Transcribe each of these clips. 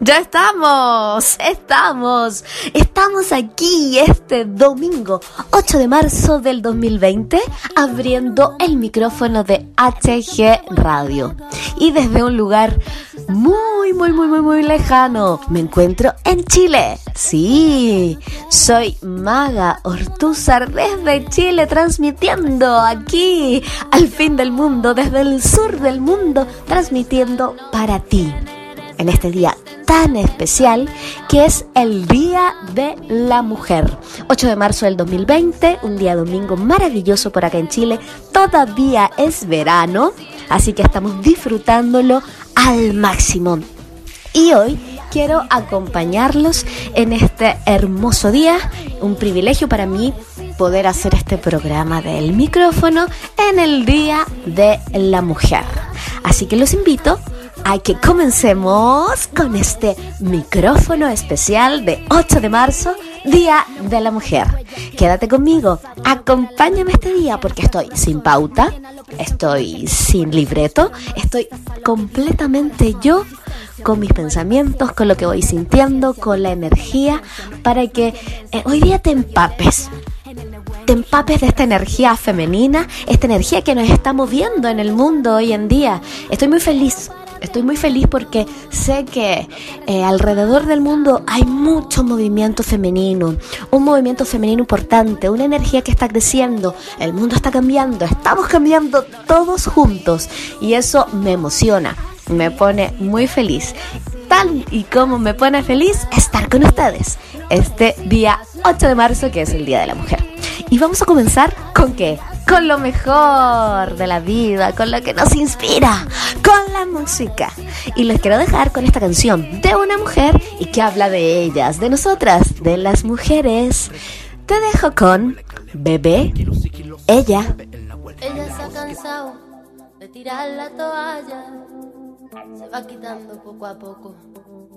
Ya estamos, estamos, estamos aquí este domingo 8 de marzo del 2020 abriendo el micrófono de HG Radio. Y desde un lugar muy, muy, muy, muy, muy lejano me encuentro en Chile. Sí, soy Maga Ortúzar desde Chile transmitiendo aquí al fin del mundo, desde el sur del mundo, transmitiendo para ti en este día tan especial que es el Día de la Mujer. 8 de marzo del 2020, un día domingo maravilloso por acá en Chile. Todavía es verano, así que estamos disfrutándolo al máximo. Y hoy quiero acompañarlos en este hermoso día, un privilegio para mí poder hacer este programa del micrófono en el Día de la Mujer. Así que los invito hay que comencemos con este micrófono especial de 8 de marzo, Día de la Mujer. Quédate conmigo, acompáñame este día porque estoy sin pauta, estoy sin libreto, estoy completamente yo con mis pensamientos, con lo que voy sintiendo, con la energía, para que eh, hoy día te empapes te empapes de esta energía femenina, esta energía que nos está moviendo en el mundo hoy en día. Estoy muy feliz Estoy muy feliz porque sé que eh, alrededor del mundo hay mucho movimiento femenino, un movimiento femenino importante, una energía que está creciendo, el mundo está cambiando, estamos cambiando todos juntos y eso me emociona, me pone muy feliz. Tal y como me pone feliz estar con ustedes este día 8 de marzo que es el Día de la Mujer. Y vamos a comenzar con qué? con lo mejor de la vida, con lo que nos inspira, con la música. Y les quiero dejar con esta canción de una mujer y que habla de ellas, de nosotras, de las mujeres. Te dejo con Bebé, ella. Ella se ha cansado de tirar la toalla, se va quitando poco a poco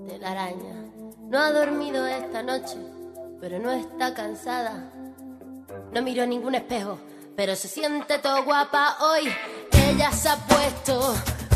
de la araña. No ha dormido esta noche, pero no está cansada. No miró ningún espejo pero se siente todo guapa hoy. Ella se ha puesto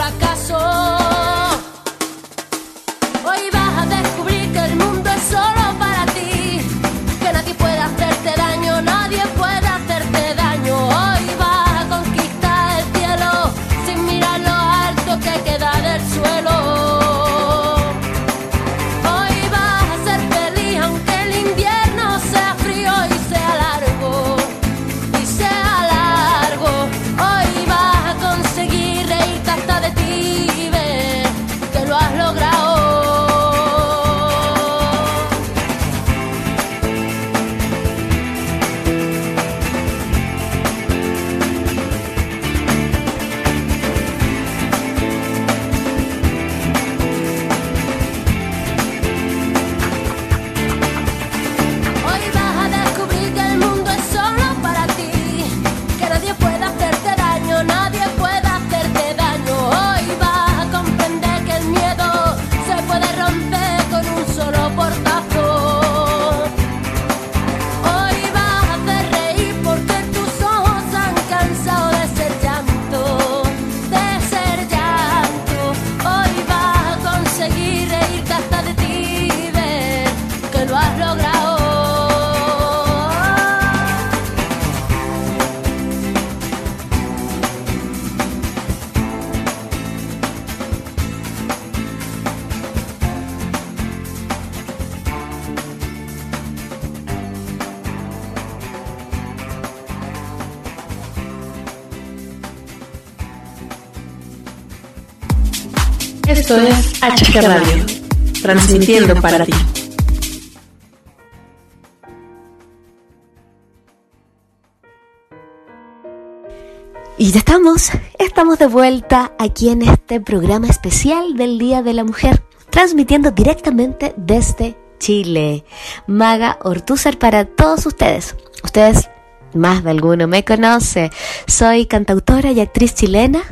fracaso. Hoy vas a descubrir que el mundo es solo para ti, que nadie puede hacerte daño, nadie puede Esto es HG Radio, transmitiendo para ti. Y ya estamos, estamos de vuelta aquí en este programa especial del Día de la Mujer, transmitiendo directamente desde Chile. Maga Ortúzar para todos ustedes. Ustedes, más de alguno me conoce. Soy cantautora y actriz chilena.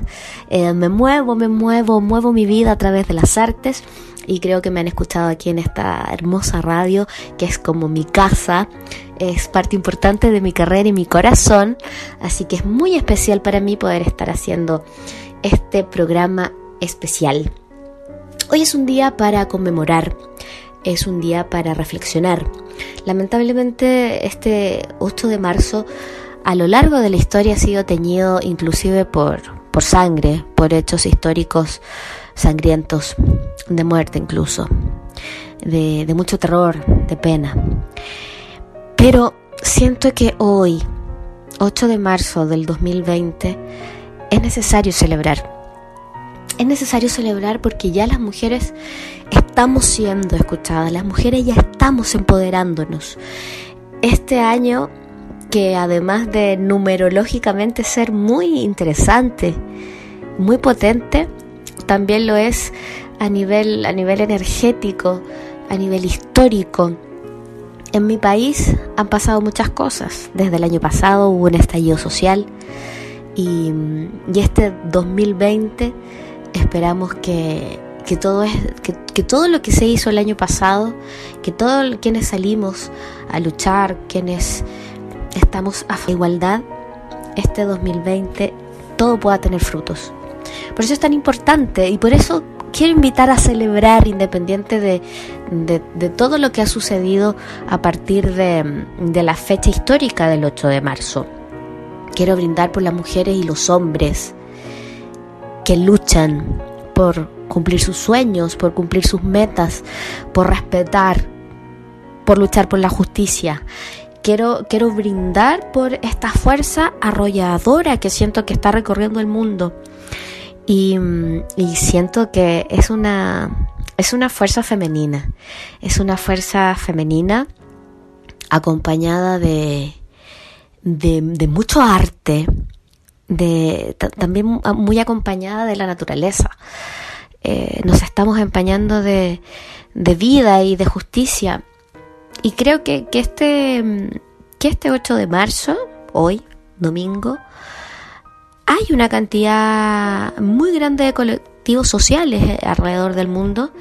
Eh, me muevo, me muevo, muevo mi vida a través de las artes. Y creo que me han escuchado aquí en esta hermosa radio, que es como mi casa, es parte importante de mi carrera y mi corazón. Así que es muy especial para mí poder estar haciendo este programa especial. Hoy es un día para conmemorar, es un día para reflexionar. Lamentablemente este 8 de marzo a lo largo de la historia ha sido teñido inclusive por, por sangre, por hechos históricos sangrientos, de muerte incluso, de, de mucho terror, de pena. Pero siento que hoy, 8 de marzo del 2020, es necesario celebrar. Es necesario celebrar porque ya las mujeres estamos siendo escuchadas, las mujeres ya estamos empoderándonos. Este año que además de numerológicamente ser muy interesante, muy potente, también lo es a nivel, a nivel energético, a nivel histórico. En mi país han pasado muchas cosas. Desde el año pasado hubo un estallido social y, y este 2020 esperamos que, que, todo es, que, todo lo que se hizo el año pasado, que todos quienes salimos a luchar, quienes estamos a igualdad, este 2020 todo pueda tener frutos. Por eso es tan importante y por eso quiero invitar a celebrar independiente de, de, de todo lo que ha sucedido a partir de, de, la fecha histórica del 8 de marzo. Quiero brindar por las mujeres y los hombres que luchan por cumplir sus sueños, por cumplir sus metas, por respetar, por luchar por la justicia. Quiero, quiero brindar por esta fuerza arrolladora que siento que está recorriendo el mundo y, siento que es una, es una fuerza femenina, es una fuerza femenina acompañada de, de mucho arte, de, también muy acompañada de la naturaleza. Eh, nos estamos empañando de, de, vida y de justicia. Y creo que, que, este, que este 8 de marzo, hoy, domingo, hay una cantidad muy grande de colectivos sociales eh, alrededor del mundo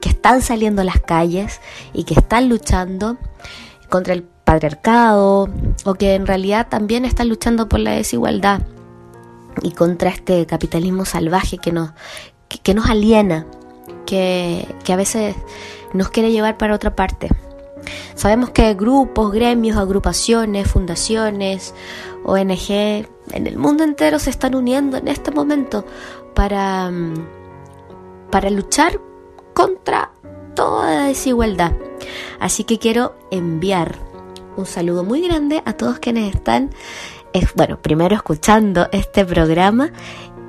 que están saliendo a las calles y que están luchando contra el patriarcado o que en realidad también están luchando por la desigualdad y contra este capitalismo salvaje que nos, que, nos aliena, que, que a veces nos quiere llevar para otra parte. Sabemos que grupos, gremios, agrupaciones, fundaciones, ONG en el mundo entero se están uniendo en este momento para, mm, para luchar contra toda desigualdad. Así que quiero enviar un saludo muy grande a todos quienes están, bueno, primero escuchando este programa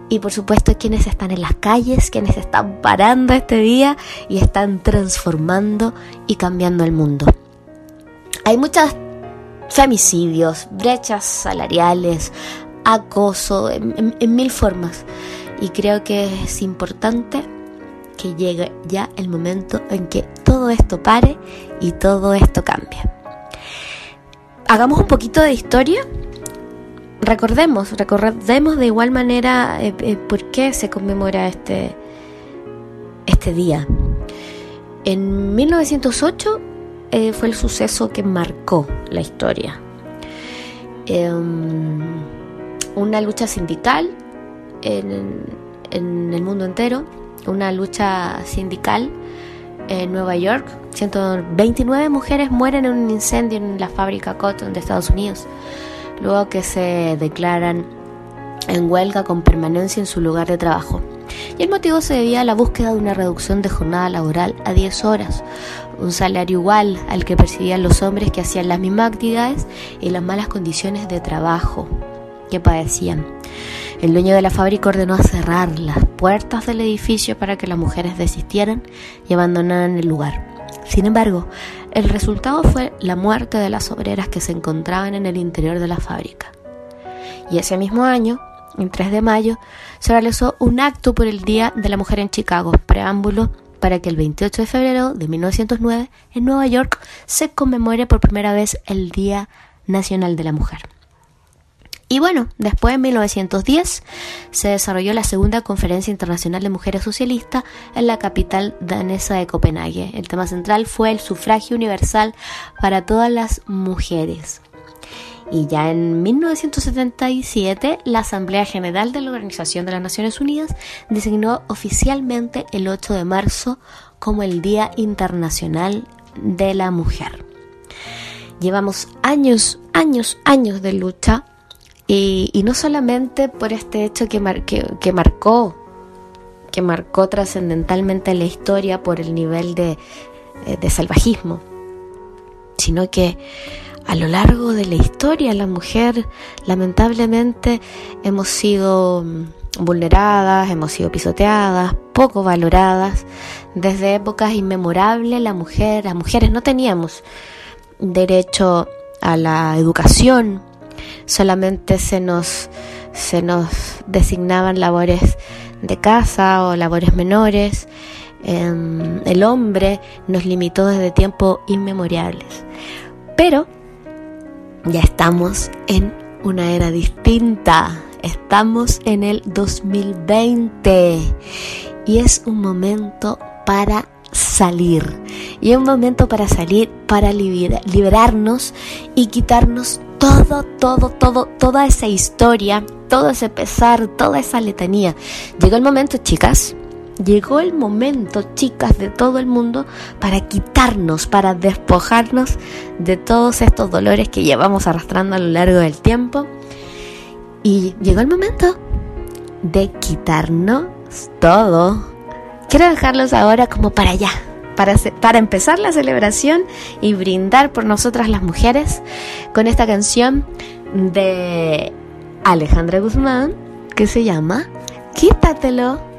y por supuesto quienes están en las calles, quienes están parando este día y están transformando y cambiando el mundo. Hay muchos femicidios, brechas salariales, acoso, en, en mil formas. Y creo que es importante que llegue ya el momento en que todo esto pare y todo esto cambie. Hagamos un poquito de historia recordemos, recordemos de igual manera eh, eh, por qué se conmemora este, este día. En 1908 eh, fue el suceso que marcó la historia. Em, una lucha sindical en, en, el mundo entero, una lucha sindical en Nueva York. 129 mujeres mueren en un incendio en la fábrica Cotton de Estados Unidos luego que se declaran en huelga con permanencia en su lugar de trabajo. Y el motivo se debía a la búsqueda de una reducción de jornada laboral a 10 horas, un salario igual al que percibían los hombres que hacían las mismas actividades y las malas condiciones de trabajo que padecían. El dueño de la fábrica ordenó cerrar las puertas del edificio para que las mujeres desistieran y abandonaran el lugar. Sin embargo, el resultado fue la muerte de las obreras que se encontraban en el interior de la fábrica. Y ese mismo año, el 3 de mayo, se realizó un acto por el Día de la Mujer en Chicago, preámbulo para que el 28 de febrero de 1909 en Nueva York se conmemore por primera vez el Día Nacional de la Mujer. Y bueno, después en 1910 se desarrolló la segunda Conferencia Internacional de Mujeres Socialistas en la capital danesa de Copenhague. El tema central fue el sufragio universal para todas las mujeres. Y ya en 1977, la Asamblea General de la Organización de las Naciones Unidas designó oficialmente el 8 de marzo como el Día Internacional de la Mujer. Llevamos años, años, años de lucha y, no solamente por este hecho que, que, marcó, que marcó trascendentalmente la historia por el nivel de, eh, de salvajismo, sino que a lo largo de la historia la mujer lamentablemente hemos sido mm, vulneradas, hemos sido pisoteadas, poco valoradas. Desde épocas inmemorables la mujer, las mujeres no teníamos derecho a la educación, solamente se nos, se nos designaban labores de casa o labores menores. Em, el hombre nos limitó desde tiempos inmemoriales. Pero ya estamos en una era distinta. Estamos en el 2020 y es un momento para salir. Y es un momento para salir, para liberarnos y quitarnos todo, todo, todo, toda esa historia, todo ese pesar, toda esa letanía. Llegó el momento, chicas, llegó el momento, chicas de todo el mundo, para quitarnos, para despojarnos de todos estos dolores que llevamos arrastrando a lo largo del tiempo. Y llegó el momento de quitarnos todo. Quiero dejarlos ahora como para allá, para, para empezar la celebración y brindar por nosotras las mujeres con esta canción de Alejandra Guzmán que se llama Quítatelo.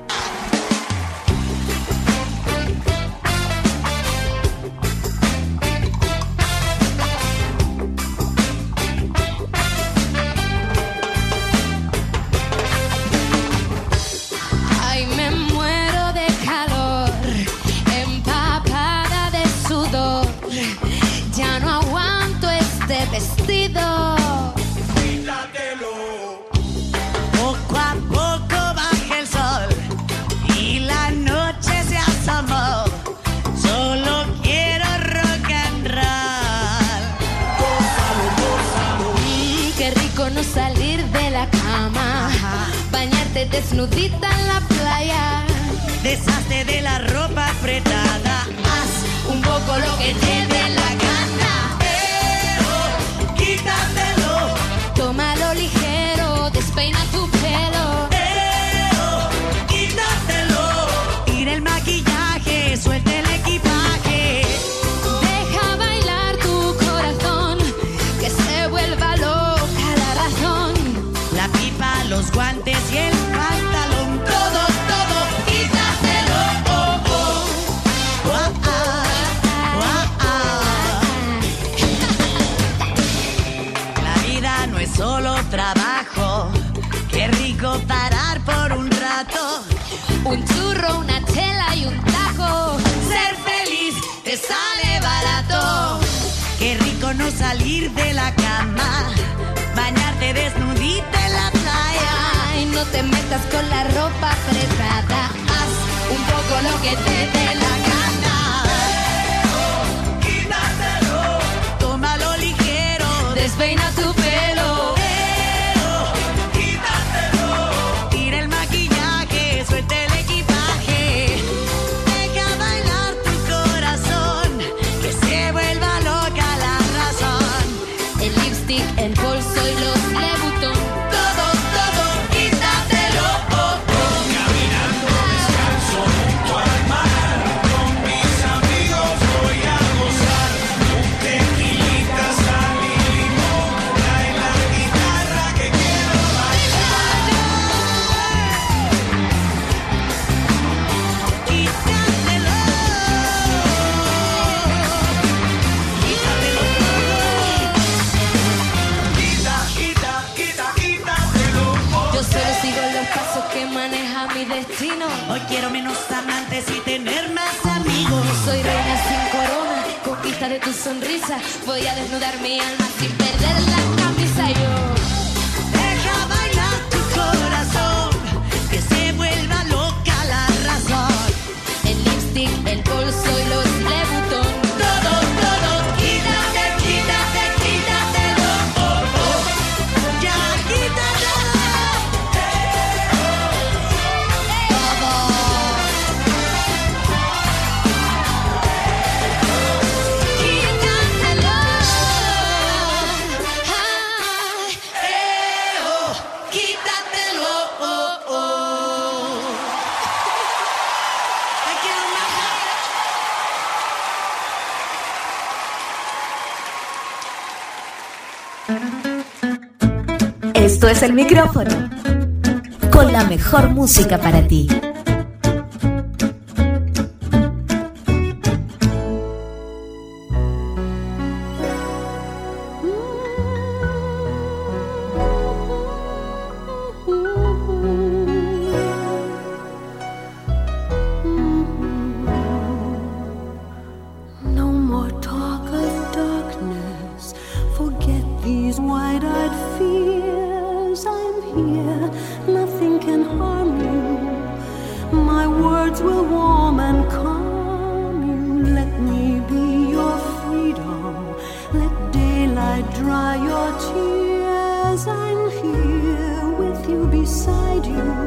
desnudita. salir de la cama, bañarte desnudita en la playa. Y no te metas con la ropa apretada, haz un poco lo que te dé la gana. Quítatelo, tómalo ligero, despeina tu Quiero menos amantes y tener más amigos. Soy reina sin corona, conquista de tu sonrisa. Voy a desnudar mi alma sin perderla. el micrófono con la mejor música para ti. you.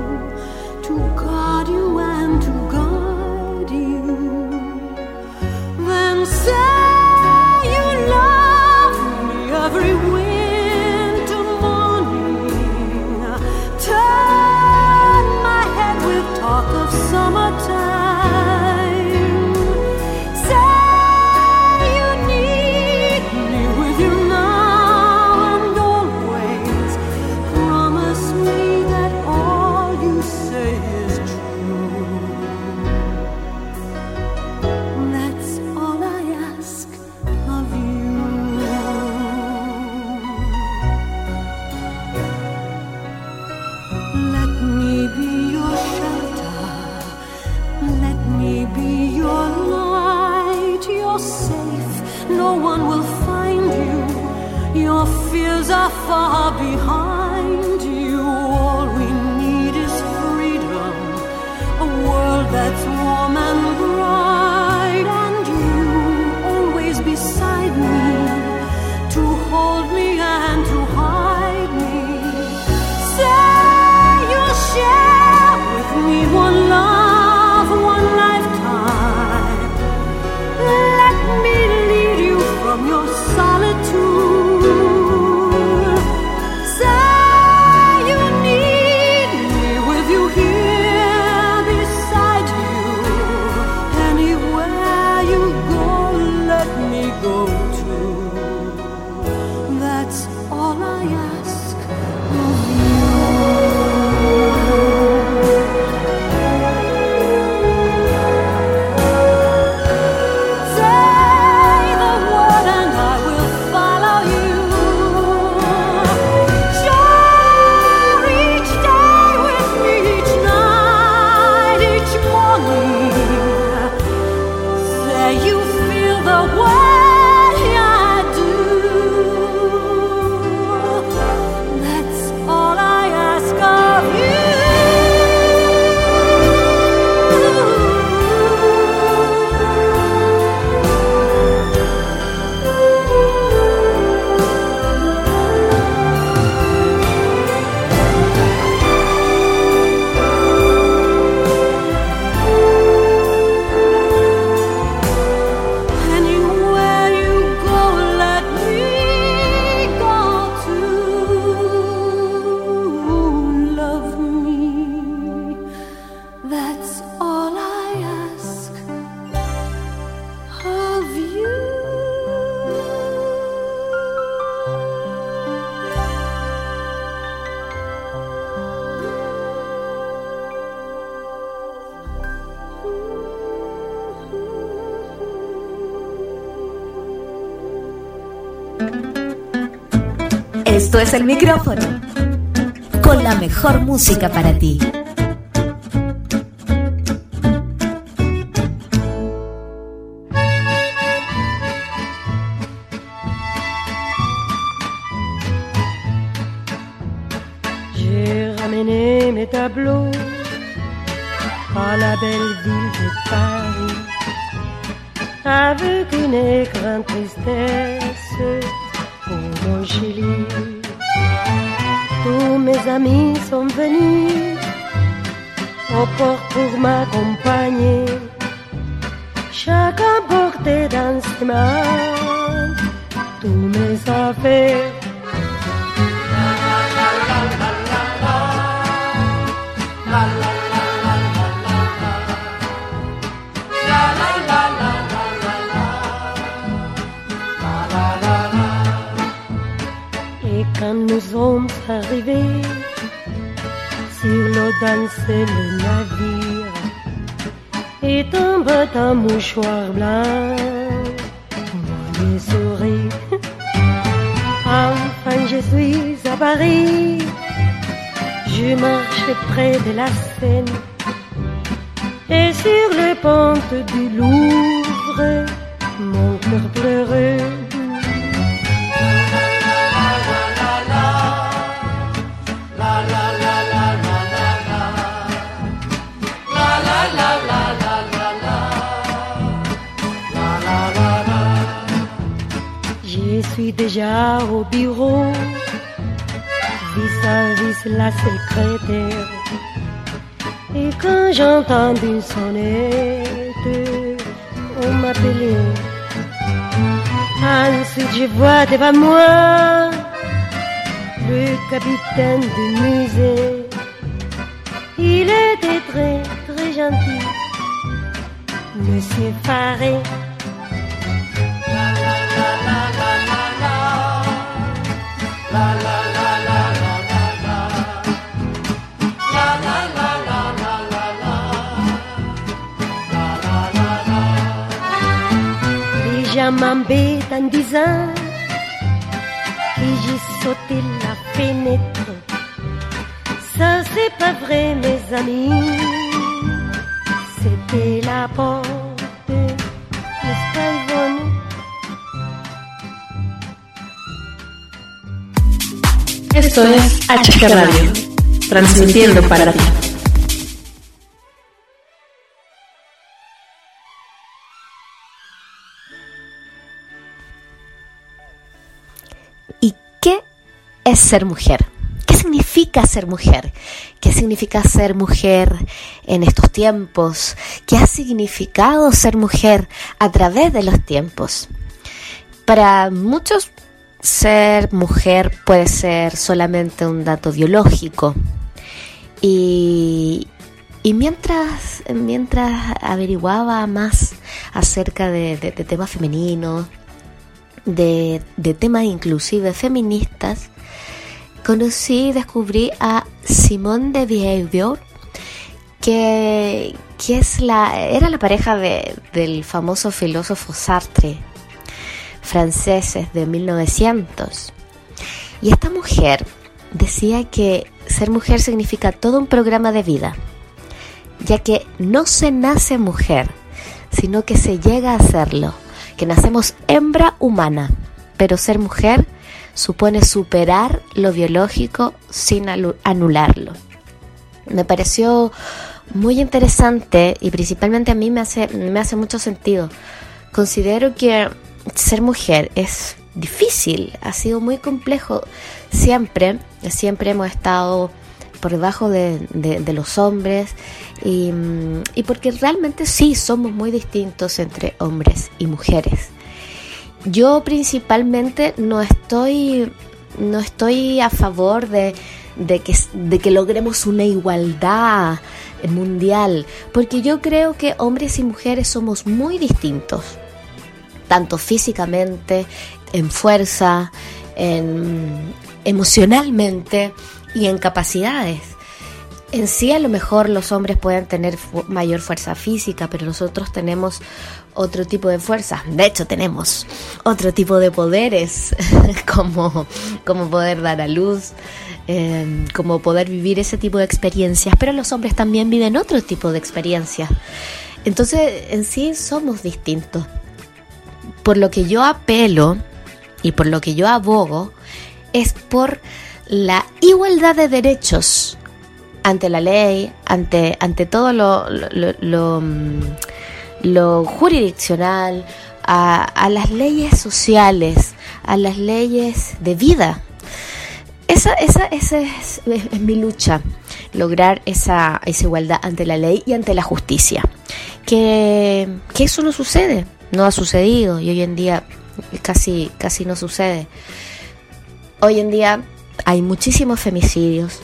El micrófono. Con la mejor música para ti. Et quand j'entends une sonnette, on m'appelait. Ensuite je vois devant moi le capitaine du musée. Il était très très gentil, Monsieur Faré. En disant que j'ai sauté la fenêtre. Ça c'est pas vrai mes amis, c'était la porte, Yvonne Esto es HG Radio, transmitiendo para ti. Ser mujer? ¿Qué significa ser mujer? ¿Qué significa ser mujer en estos tiempos? ¿Qué ha significado ser mujer a través de los tiempos? Para muchos, ser mujer puede ser solamente un dato biológico. Y, y mientras, mientras averiguaba más acerca de temas femeninos, de, de temas inclusive feministas, conocí y descubrí a Simone de Beauvoir, que, que es la, era la pareja de- del famoso filósofo Sartre, franceses de 1900. Y esta mujer decía que ser mujer significa todo un programa de vida, ya que no se nace mujer, sino que se llega a serlo, que nacemos hembra humana, pero ser mujer supone superar lo biológico sin anularlo. Me pareció muy interesante y principalmente a mí me hace, me hace mucho sentido. Considero que ser mujer es difícil, ha sido muy complejo. Siempre, siempre hemos estado por debajo de, los hombres y porque realmente sí somos muy distintos entre hombres y mujeres. Yo principalmente no estoy, no estoy a favor de, de que, de que logremos una igualdad mundial, porque yo creo que hombres y mujeres somos muy distintos, tanto físicamente, en fuerza, en, emocionalmente y en capacidades. En sí a lo mejor los hombres pueden tener mayor fuerza física, pero nosotros tenemos otro tipo de fuerza. De hecho, tenemos otro tipo de poderes, como, como poder dar a luz, eh, como poder vivir ese tipo de experiencias, pero los hombres también viven otro tipo de experiencias. Entonces, en sí somos distintos. Por lo que yo apelo y por lo que yo abogo es por la igualdad de derechos ante la ley, ante, ante todo lo, lo, lo- mm, lo jurisdiccional, a, a las leyes sociales, a las leyes de vida. Esa, esa, esa es, es- es mi lucha, lograr esa, esa igualdad ante la ley y ante la justicia. Que, que eso no sucede, no ha sucedido y hoy en día casi, casi no sucede. Hoy en día hay muchísimos femicidios,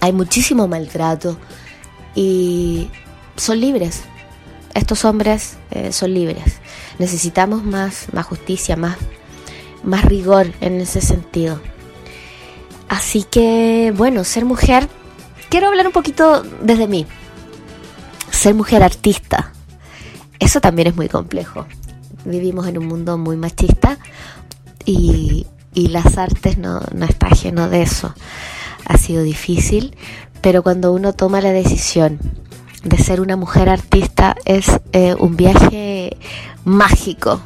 hay muchísimo maltrato y son libres. Estos hombres eh, son libres. Necesitamos más, más justicia, más, más rigor en ese sentido. Así que, bueno, ser mujer, quiero hablar un poquito desde mí. Ser mujer artista, eso también es muy complejo. Vivimos en un mundo muy machista y, y las artes no, no está ajeno de eso. Ha sido difícil, pero cuando uno toma la decisión de ser una mujer artista es eh, un viaje mágico,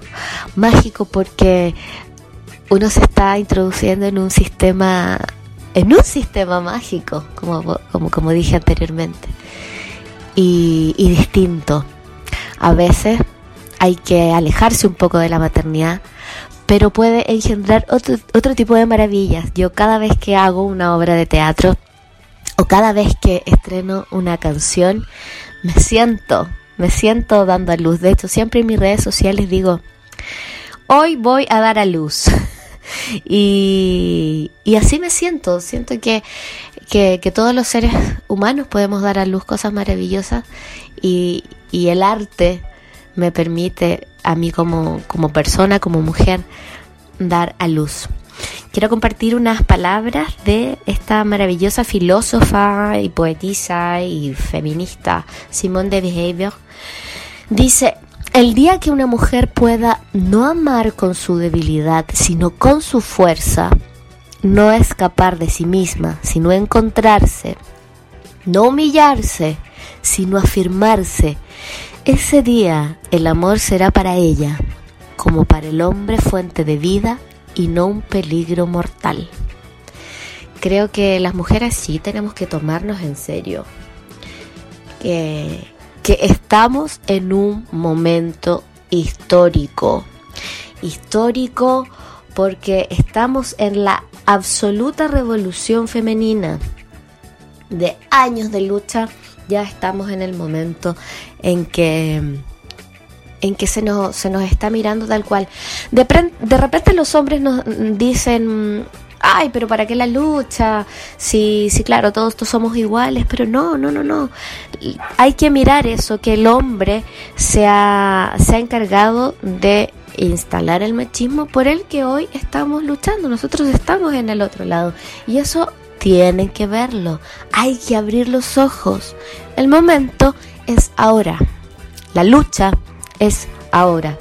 mágico porque uno se está introduciendo en un sistema, en un sistema mágico, como, como, como dije anteriormente, y, y distinto. A veces hay que alejarse un poco de la maternidad, pero puede engendrar otro, otro tipo de maravillas. Yo cada vez que hago una obra de teatro o cada vez que estreno una canción, me siento, me siento dando a luz. De hecho, siempre en mis redes sociales digo, hoy voy a dar a luz. y, así me siento, siento que, que, que todos los seres humanos podemos dar a luz cosas maravillosas y, y el arte me permite a mí como, como persona, como mujer, dar a luz. Quiero compartir unas palabras de esta maravillosa filósofa y poetisa y feminista Simone de Behavior. Dice, el día que una mujer pueda no amar con su debilidad, sino con su fuerza, no escapar de sí misma, sino encontrarse, no humillarse, sino afirmarse, ese día el amor será para ella, como para el hombre fuente de vida y no un peligro mortal. Creo que las mujeres sí tenemos que tomarnos en serio. Que, que estamos en un momento histórico. Histórico porque estamos en la absoluta revolución femenina. De años de lucha, ya estamos en el momento en que en que se nos, se nos está mirando tal cual. De, de repente los hombres nos dicen, ay, pero ¿para qué la lucha? Sí, sí, claro, todos, todos somos iguales, pero no, no, no, no. Hay que mirar eso, que el hombre se ha, se ha encargado de instalar el machismo por el que hoy estamos luchando. Nosotros estamos en el otro lado. Y eso tienen que verlo. Hay que abrir los ojos. El momento es ahora. La lucha es ahora.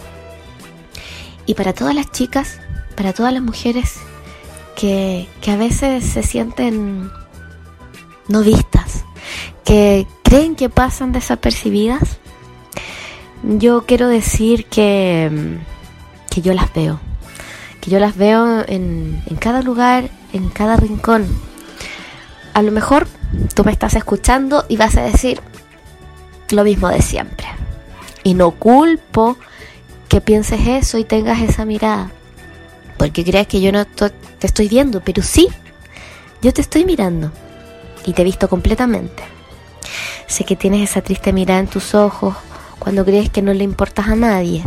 Y para todas las chicas, para todas las mujeres que, que a veces se sienten no vistas, que creen que pasan desapercibidas, yo quiero decir que, que yo las veo, que yo las veo en, en cada lugar, en cada rincón. A lo mejor tú me estás escuchando y vas a decir lo mismo de siempre. Y no culpo que pienses eso y tengas esa mirada. Porque creas que yo no te estoy viendo, pero sí, yo te estoy mirando. Y te he visto completamente. Sé que tienes esa triste mirada en tus ojos cuando crees que no le importas a nadie.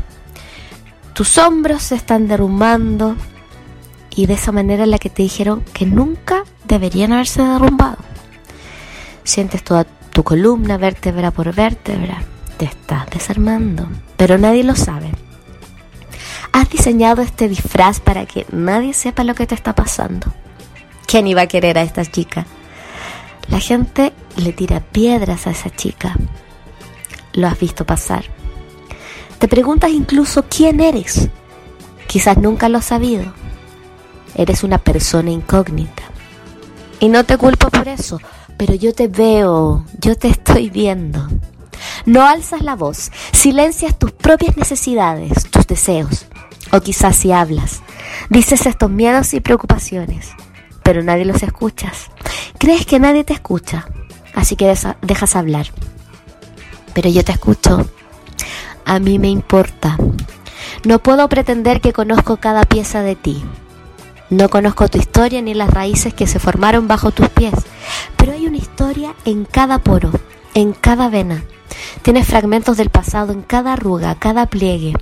Tus hombros se están derrumbando y de esa manera en la que te dijeron que nunca deberían haberse derrumbado. Sientes toda tu columna vértebra por vértebra. Te estás desarmando, pero nadie lo sabe. Has diseñado este disfraz para que nadie sepa lo que te está pasando. ¿Quién iba a querer a esta chica? La gente le tira piedras a esa chica. Lo has visto pasar. Te preguntas incluso quién eres. Quizás nunca lo has sabido. Eres una persona incógnita. Y no te culpo por eso, pero yo te veo, yo te estoy viendo. No alzas la voz, silencias tus propias necesidades, tus deseos. O quizás si hablas, dices estos miedos y preocupaciones, pero nadie los escuchas. Crees que nadie te escucha, así que dejas hablar. Pero yo te escucho. A mí me importa. No puedo pretender que conozco cada pieza de ti. No conozco tu historia ni las raíces que se formaron bajo tus pies, pero hay una historia en cada poro, en cada vena. Tienes fragmentos del pasado en cada arruga, cada pliegue.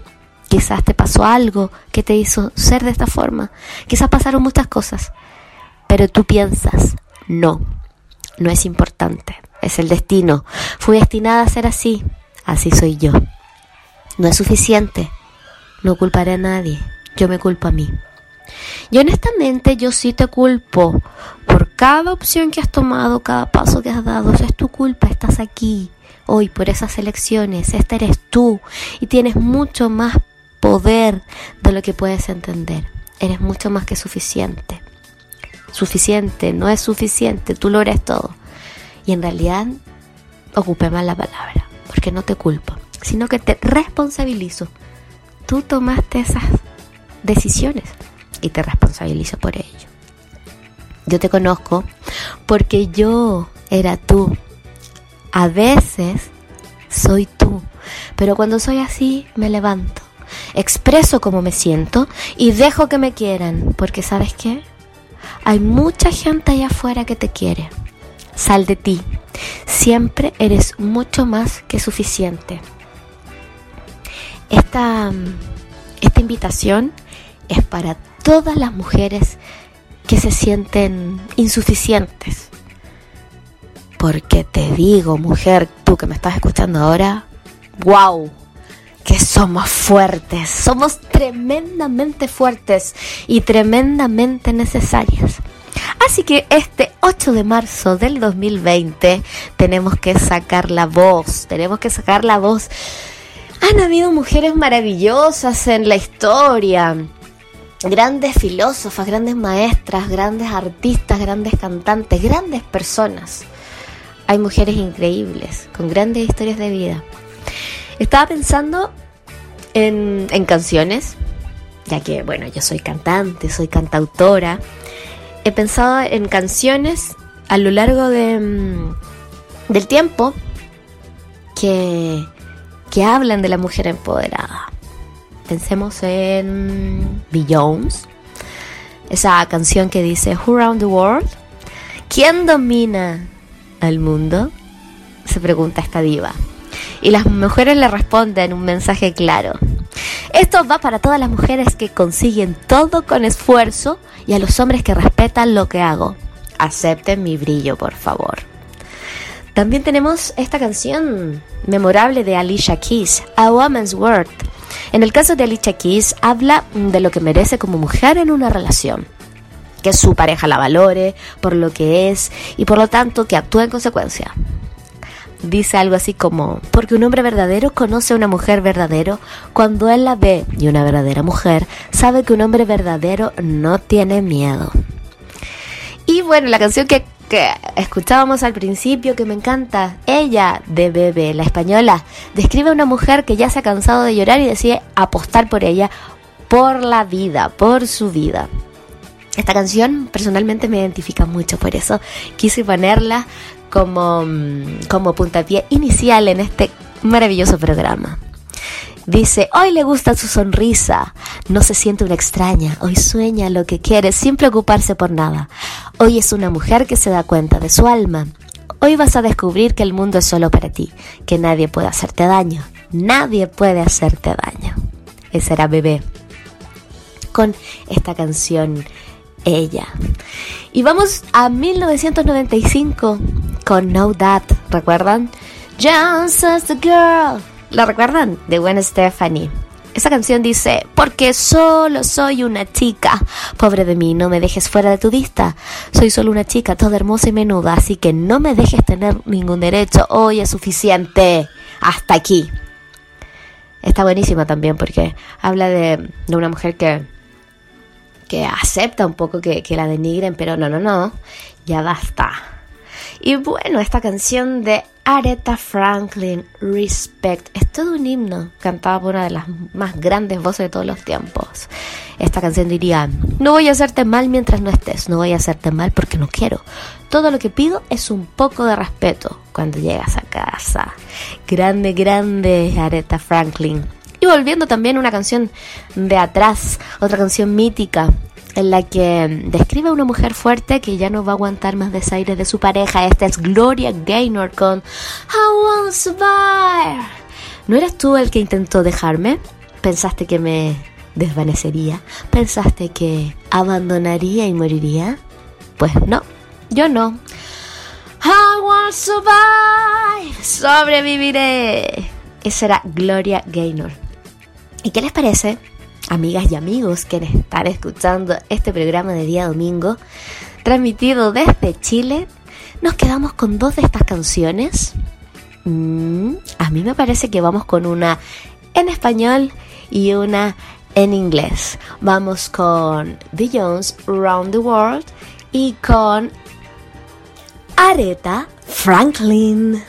Quizás te pasó algo que te hizo ser de esta forma. Quizás pasaron muchas cosas. Pero tú piensas, no, no es importante. Es el destino. Fui destinada a ser así. Así soy yo. No es suficiente. No culparé a nadie. Yo me culpo a mí. Y honestamente yo sí te culpo por cada opción que has tomado, cada paso que has dado. es tu culpa, estás aquí hoy por esas elecciones. Esta eres tú y tienes mucho más poder de lo que puedes entender. Eres mucho más que suficiente. Suficiente, no es suficiente, tú lo eres todo. Y en realidad ocupé mal la palabra, porque no te culpo, sino que te responsabilizo. Tú tomaste esas decisiones y te responsabilizo por ello. Yo te conozco porque yo era tú. A veces soy tú, pero cuando soy así me levanto, expreso cómo me siento y dejo que me quieran, porque sabes qué? Hay mucha gente allá afuera que te quiere. Sal de ti. Siempre eres mucho más que suficiente. Esta, esta invitación es para todas las mujeres que se sienten insuficientes. Porque te digo, mujer, tú que me estás escuchando ahora, wow, que somos fuertes, somos tremendamente fuertes y tremendamente necesarias. Así que este 8 de marzo del 2020 tenemos que sacar la voz, tenemos que sacar la voz. Han habido mujeres maravillosas en la historia grandes filósofas, grandes maestras, grandes artistas, grandes cantantes, grandes personas. Hay mujeres increíbles, con grandes historias de vida. Estaba pensando en, canciones, ya que, bueno, yo soy cantante, soy cantautora. He pensado en canciones a lo largo de, mm, del tiempo que, que hablan de la mujer empoderada Pensemos en Beyoncé, esa canción que dice Who Around the World? ¿Quién domina al mundo? Se pregunta esta diva. Y las mujeres le responden un mensaje claro. Esto va para todas las mujeres que consiguen todo con esfuerzo y a los hombres que respetan lo que hago. Acepten mi brillo, por favor. También tenemos esta canción memorable de Alicia Keys, A Woman's World, en el caso de Alicia Keys, habla de lo que merece como mujer en una relación. Que su pareja la valore por lo que es y por lo tanto que actúe en consecuencia. Dice algo así como, porque un hombre verdadero conoce a una mujer verdadero cuando él la ve y una verdadera mujer sabe que un hombre verdadero no tiene miedo. Y bueno, la canción que escuchábamos al principio que me encanta. Ella, de Bebe, la española, describe a una mujer que ya se ha cansado de llorar y decide apostar por ella, por la vida, por su vida. Esta canción personalmente me identifica mucho, por eso quise ponerla como, mm, como puntapié inicial en este maravilloso programa. Dice, hoy le gusta su sonrisa, no se siente una extraña, hoy sueña lo que quiere sin preocuparse por nada. Hoy es una mujer que se da cuenta de su alma. Hoy vas a descubrir que el mundo es solo para ti, que nadie puede hacerte daño, nadie puede hacerte daño. Ese era bebé. Con esta canción, ella. Y vamos a 1995 con No That, ¿recuerdan? Just as a girl ¿La recuerdan? De Gwen Stephanie. Esa canción dice, porque solo soy una chica. Pobre de mí, no me dejes fuera de tu vista. Soy solo una chica, toda hermosa y menuda, así que no me dejes tener ningún derecho. Hoy es suficiente. Hasta aquí. Está buenísima también porque habla de, de una mujer que, que acepta un poco que, que la denigren, pero no, no, no, ya basta. Y bueno, esta canción de Aretha Franklin, Respect, es todo un himno cantado por una de las más grandes voces de todos los tiempos. Esta canción diría, no voy a hacerte mal mientras no estés, no voy a hacerte mal porque no quiero. Todo lo que pido es un poco de respeto cuando llegas a casa. Grande, grande Aretha Franklin. Y volviendo también una canción de atrás, otra canción mítica, en la que describe a una mujer fuerte que ya no va a aguantar más desaire de su pareja. Esta es Gloria Gaynor con I Won't Survive. ¿No eras tú el que intentó dejarme? ¿Pensaste que me desvanecería? ¿Pensaste que abandonaría y moriría? Pues no, yo no. I won't survive. Sobreviviré. Esa era Gloria Gaynor. ¿Y qué les parece amigas y amigos que están escuchando este programa de día domingo, transmitido desde Chile, nos quedamos con dos de estas canciones. Mm, a mí me parece que vamos con una en español y una en inglés. Vamos con The Jones Round the World y con Aretha Franklin.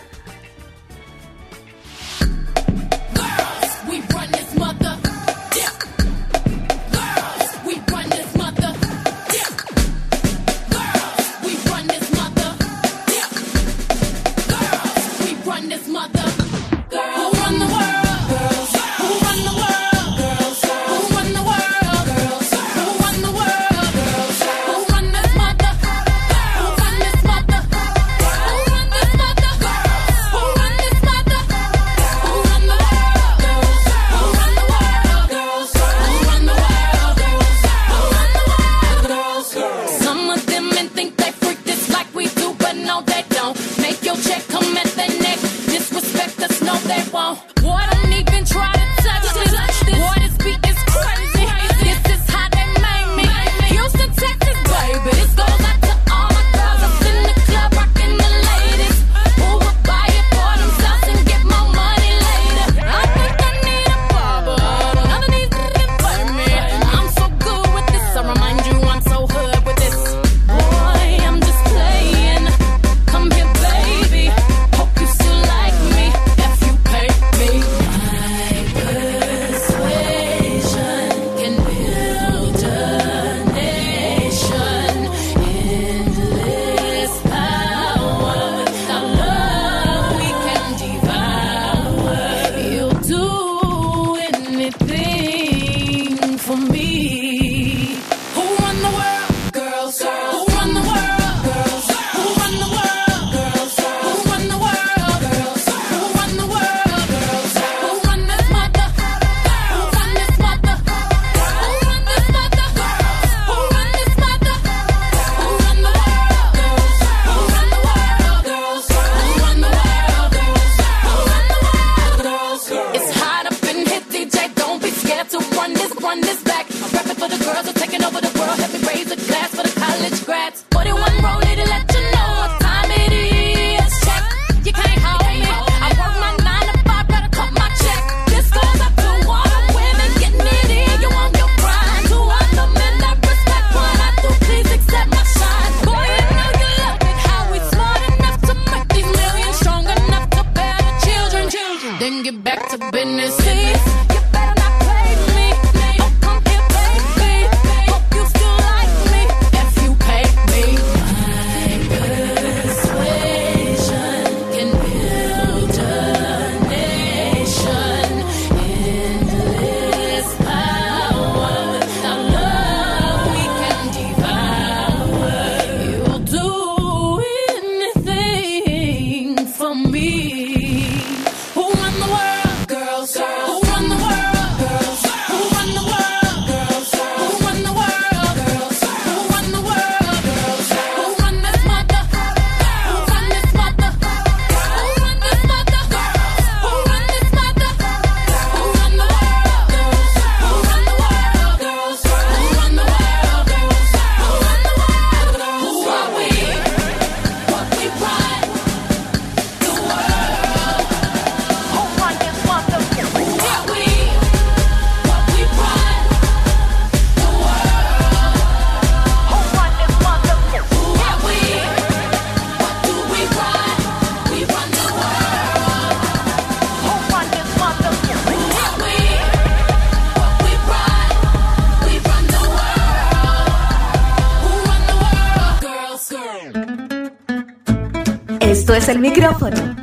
El micrófono.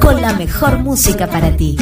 Con la mejor música para ti.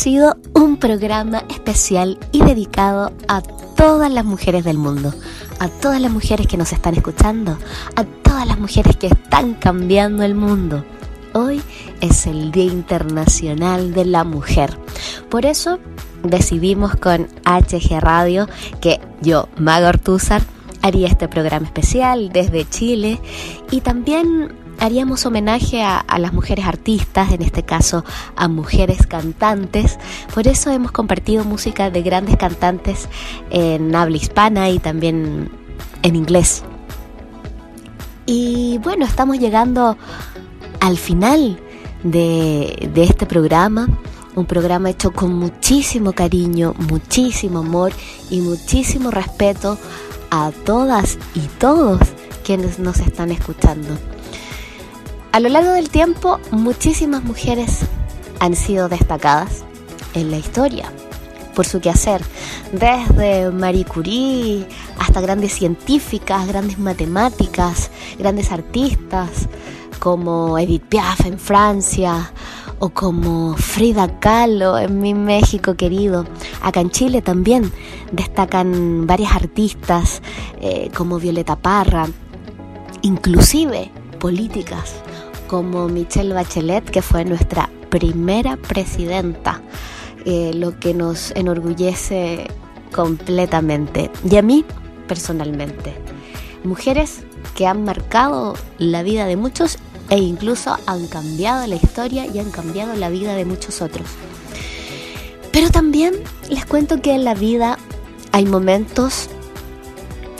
Sido un programa especial y dedicado a todas las mujeres del mundo, a todas las mujeres que nos están escuchando, a todas las mujeres que están cambiando el mundo. Hoy es el Día Internacional de la Mujer. Por eso decidimos con HG Radio que yo, Maga Ortúzar, haría este programa especial desde Chile y también haríamos homenaje a, las mujeres artistas, en este caso a mujeres cantantes. Por eso hemos compartido música de grandes cantantes en habla hispana y también en inglés. Y bueno, estamos llegando al final de este programa. Un programa hecho con muchísimo cariño, muchísimo amor y muchísimo respeto a todas y todos quienes nos están escuchando. A lo largo del tiempo, muchísimas mujeres han sido destacadas en la historia por su quehacer, desde Marie Curie hasta grandes científicas, grandes matemáticas, grandes artistas como Edith Piaf en Francia o como Frida Kahlo en mi México querido. Acá en Chile también destacan varias artistas eh, como Violeta Parra, inclusive políticas como Michelle Bachelet, que fue nuestra primera presidenta, eh, lo que nos enorgullece completamente. Y a mí, personalmente. Mujeres que han marcado la vida de muchos e incluso han cambiado la historia y han cambiado la vida de muchos otros. Pero también les cuento que en la vida hay momentos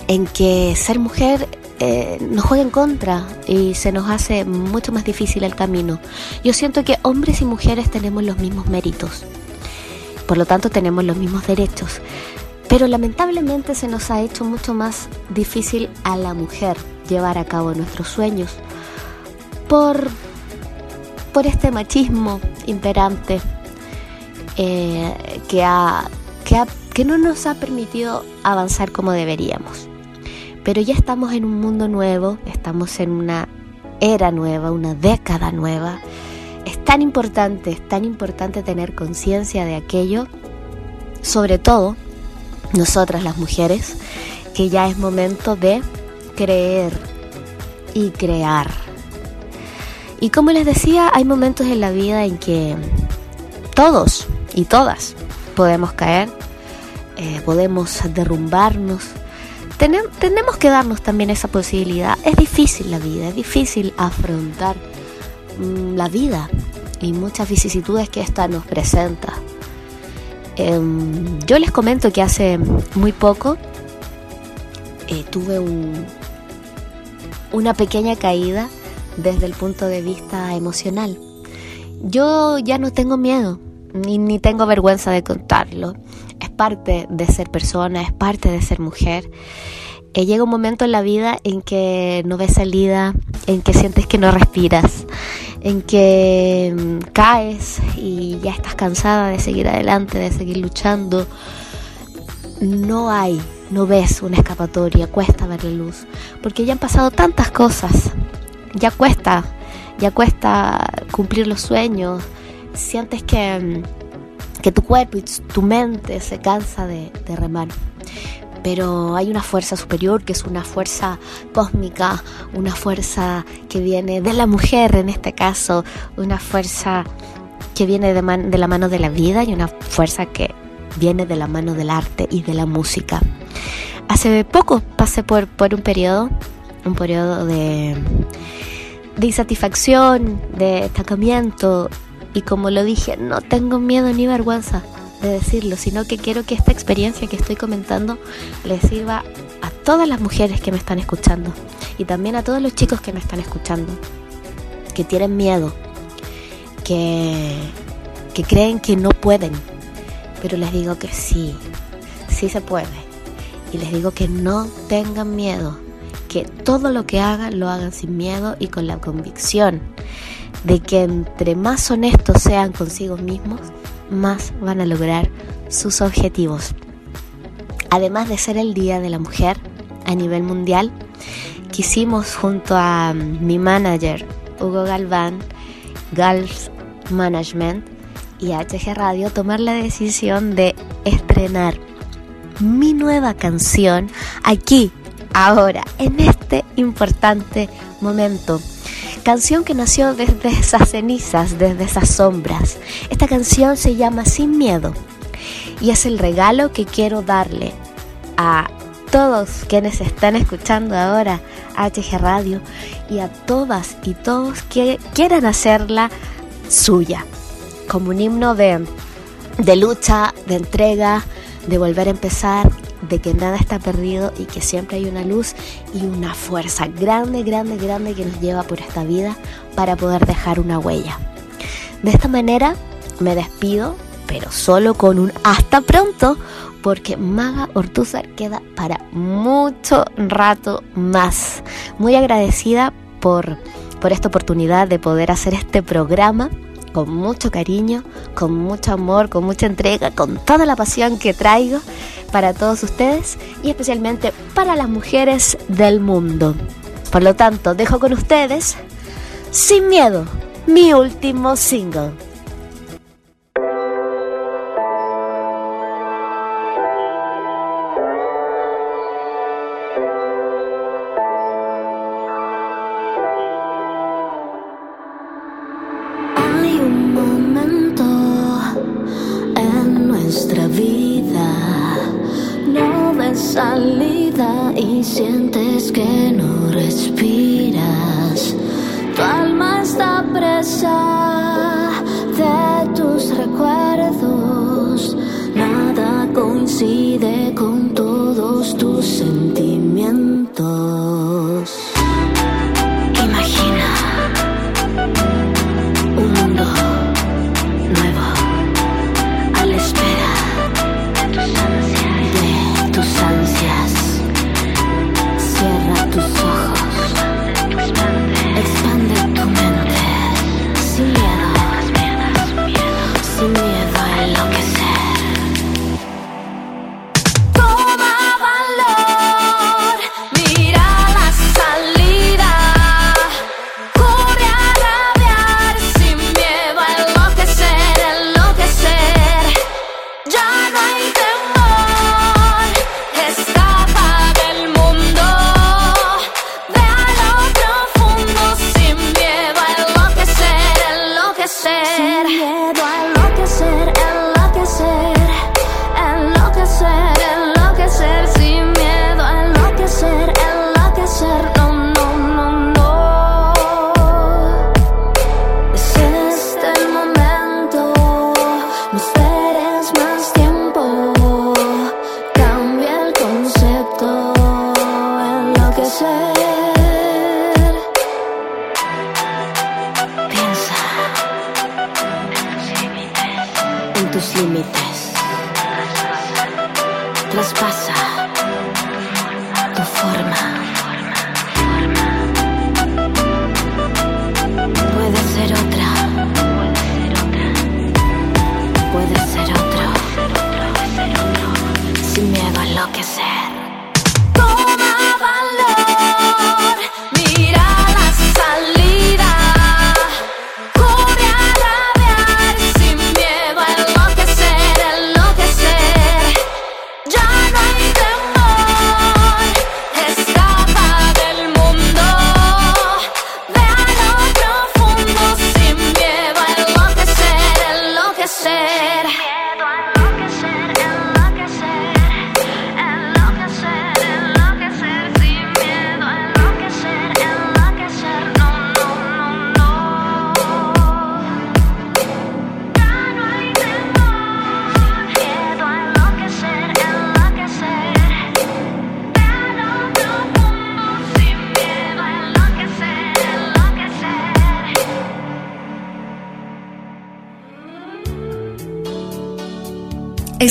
en que ser mujer eh, nos juega en contra y se nos hace mucho más difícil el camino. Yo siento que hombres y mujeres tenemos los mismos méritos, por lo tanto tenemos los mismos derechos, pero lamentablemente se nos ha hecho mucho más difícil a la mujer llevar a cabo nuestros sueños por, por este machismo imperante eh, que, ha, que, ha- que no nos ha permitido avanzar como deberíamos. Pero ya estamos en un mundo nuevo, estamos en una era nueva, una década nueva. Es tan importante, es tan importante tener conciencia de aquello, sobre todo nosotras las mujeres, que ya es momento de creer y crear. Y como les decía, hay momentos en la vida en que todos y todas podemos caer, eh, podemos derrumbarnos. Tenem- tenemos que darnos también esa posibilidad. Es difícil la vida, es difícil afrontar mm, la vida y muchas vicisitudes que esta nos presenta. Em, yo les comento que hace muy poco eh, tuve un, una pequeña caída desde el punto de vista emocional. Yo ya no tengo miedo, ni, ni tengo vergüenza de contarlo. Parte de ser persona, es parte de ser mujer. Eh, llega un momento en la vida en que no ves salida, en que sientes que no respiras, en que mm, caes y ya estás cansada de seguir adelante, de seguir luchando. No hay, no ves una escapatoria, cuesta ver la luz, porque ya han pasado tantas cosas, ya cuesta, ya cuesta cumplir los sueños, sientes que, mm, que tu cuerpo y tu mente se cansa de, de remar pero hay una fuerza superior que es una fuerza cósmica, una fuerza que viene de la mujer en este caso, una fuerza que viene de, la mano de la vida y una fuerza que viene de la mano del arte y de la música. Hace poco pasé por, por un periodo, un periodo de, de insatisfacción, de estancamiento y como lo dije, no tengo miedo ni vergüenza de decirlo, sino que quiero que esta experiencia que estoy comentando les sirva a todas las mujeres que me están escuchando y también a todos los chicos que me están escuchando, que tienen miedo, que, que creen que no pueden, pero les digo que sí, sí se puede. Y les digo que no tengan miedo, que todo lo que hagan lo hagan sin miedo y con la convicción de que entre más honestos sean consigo mismos, más van a lograr sus objetivos. Además de ser el Día de la Mujer a nivel mundial, quisimos junto a mm, mi manager Hugo Galván, Gals Management y HG Radio tomar la decisión de estrenar mi nueva canción aquí, ahora, en este importante momento. Canción que nació desde esas cenizas, desde esas sombras. Esta canción se llama Sin Miedo y es el regalo que quiero darle a todos quienes están escuchando ahora HG Radio y a todas y todos que quieran hacerla suya, como un himno de, de lucha, de entrega, de volver a empezar, de que nada está perdido y que siempre hay una luz y una fuerza grande, grande, grande que nos lleva por esta vida para poder dejar una huella. De esta manera me despido, pero solo con un hasta pronto, porque Maga Ortúzar queda para mucho rato más. Muy agradecida por, por esta oportunidad de poder hacer este programa con mucho cariño, con mucho amor, con mucha entrega, con toda la pasión que traigo para todos ustedes y especialmente para las mujeres del mundo. Por lo tanto, dejo con ustedes Sin Miedo, mi último single.